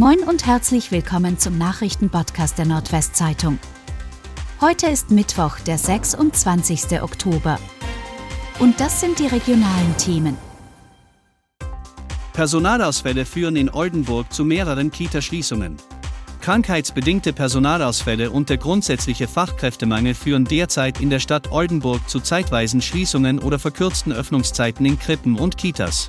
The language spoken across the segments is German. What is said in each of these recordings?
Moin und herzlich willkommen zum Nachrichtenpodcast der Nordwestzeitung. Heute ist Mittwoch, der 26. Oktober. Und das sind die regionalen Themen. Personalausfälle führen in Oldenburg zu mehreren Kita-Schließungen. Krankheitsbedingte Personalausfälle und der grundsätzliche Fachkräftemangel führen derzeit in der Stadt Oldenburg zu zeitweisen Schließungen oder verkürzten Öffnungszeiten in Krippen und Kitas.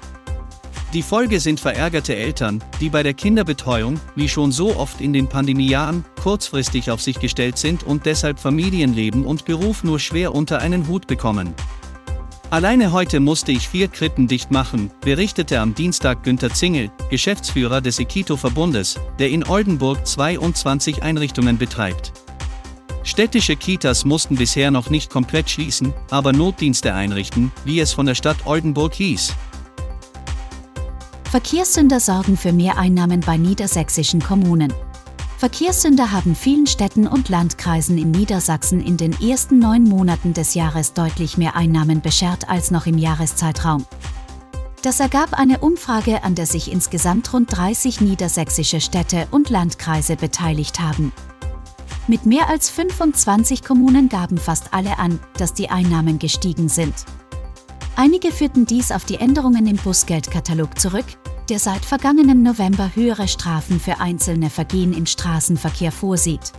Die Folge sind verärgerte Eltern, die bei der Kinderbetreuung, wie schon so oft in den Pandemiejahren, kurzfristig auf sich gestellt sind und deshalb Familienleben und Beruf nur schwer unter einen Hut bekommen. Alleine heute musste ich vier Krippen dicht machen, berichtete am Dienstag Günter Zingel, Geschäftsführer des Ekito-Verbundes, der in Oldenburg 22 Einrichtungen betreibt. Städtische Kitas mussten bisher noch nicht komplett schließen, aber Notdienste einrichten, wie es von der Stadt Oldenburg hieß. Verkehrssünder sorgen für mehr Einnahmen bei niedersächsischen Kommunen. Verkehrssünder haben vielen Städten und Landkreisen in Niedersachsen in den ersten neun Monaten des Jahres deutlich mehr Einnahmen beschert als noch im Jahreszeitraum. Das ergab eine Umfrage, an der sich insgesamt rund 30 niedersächsische Städte und Landkreise beteiligt haben. Mit mehr als 25 Kommunen gaben fast alle an, dass die Einnahmen gestiegen sind. Einige führten dies auf die Änderungen im Busgeldkatalog zurück, der seit vergangenem November höhere Strafen für einzelne Vergehen im Straßenverkehr vorsieht.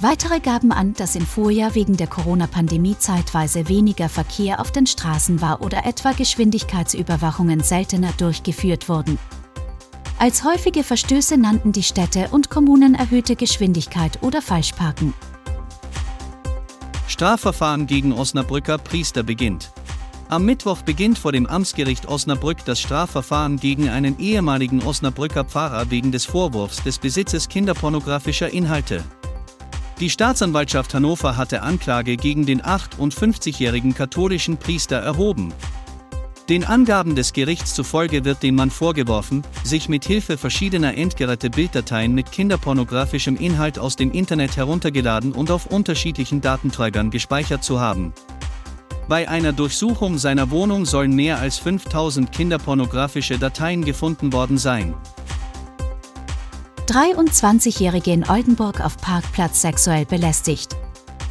Weitere gaben an, dass im Vorjahr wegen der Corona-Pandemie zeitweise weniger Verkehr auf den Straßen war oder etwa Geschwindigkeitsüberwachungen seltener durchgeführt wurden. Als häufige Verstöße nannten die Städte und Kommunen erhöhte Geschwindigkeit oder Falschparken. Strafverfahren gegen Osnabrücker Priester beginnt. Am Mittwoch beginnt vor dem Amtsgericht Osnabrück das Strafverfahren gegen einen ehemaligen Osnabrücker Pfarrer wegen des Vorwurfs des Besitzes kinderpornografischer Inhalte. Die Staatsanwaltschaft Hannover hatte Anklage gegen den 58-jährigen katholischen Priester erhoben. Den Angaben des Gerichts zufolge wird dem Mann vorgeworfen, sich mit Hilfe verschiedener entgeräte Bilddateien mit kinderpornografischem Inhalt aus dem Internet heruntergeladen und auf unterschiedlichen Datenträgern gespeichert zu haben. Bei einer Durchsuchung seiner Wohnung sollen mehr als 5000 kinderpornografische Dateien gefunden worden sein. 23-Jährige in Oldenburg auf Parkplatz sexuell belästigt.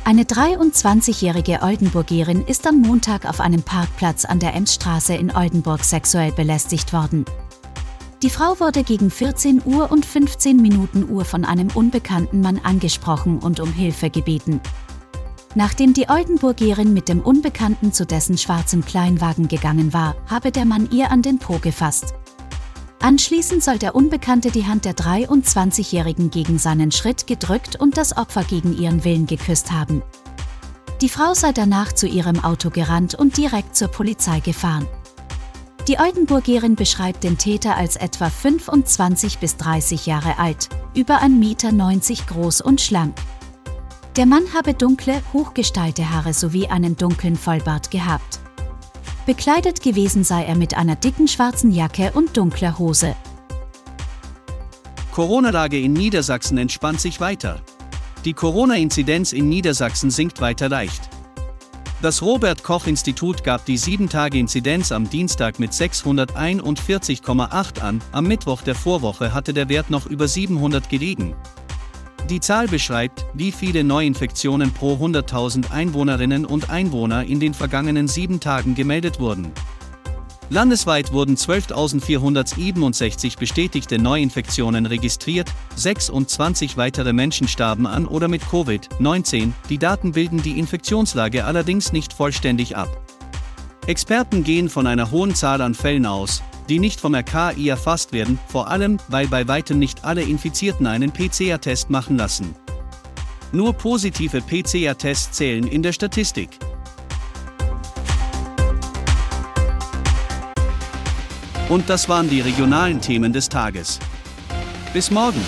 Eine 23-jährige Oldenburgerin ist am Montag auf einem Parkplatz an der Emsstraße in Oldenburg sexuell belästigt worden. Die Frau wurde gegen 14 Uhr und 15 Minuten Uhr von einem unbekannten Mann angesprochen und um Hilfe gebeten. Nachdem die Oldenburgerin mit dem Unbekannten zu dessen schwarzem Kleinwagen gegangen war, habe der Mann ihr an den Po gefasst. Anschließend soll der Unbekannte die Hand der 23-Jährigen gegen seinen Schritt gedrückt und das Opfer gegen ihren Willen geküsst haben. Die Frau sei danach zu ihrem Auto gerannt und direkt zur Polizei gefahren. Die Oldenburgerin beschreibt den Täter als etwa 25 bis 30 Jahre alt, über 1,90 Meter groß und schlank. Der Mann habe dunkle, hochgestylte Haare sowie einen dunklen Vollbart gehabt. Bekleidet gewesen sei er mit einer dicken schwarzen Jacke und dunkler Hose. Corona-Lage in Niedersachsen entspannt sich weiter. Die Corona-Inzidenz in Niedersachsen sinkt weiter leicht. Das Robert Koch Institut gab die 7-Tage-Inzidenz am Dienstag mit 641,8 an, am Mittwoch der Vorwoche hatte der Wert noch über 700 gelegen. Die Zahl beschreibt, wie viele Neuinfektionen pro 100.000 Einwohnerinnen und Einwohner in den vergangenen sieben Tagen gemeldet wurden. Landesweit wurden 12.467 bestätigte Neuinfektionen registriert, 26 weitere Menschen starben an oder mit Covid-19, die Daten bilden die Infektionslage allerdings nicht vollständig ab. Experten gehen von einer hohen Zahl an Fällen aus, die nicht vom RKI erfasst werden, vor allem, weil bei weitem nicht alle Infizierten einen PCR-Test machen lassen. Nur positive PCR-Tests zählen in der Statistik. Und das waren die regionalen Themen des Tages. Bis morgen!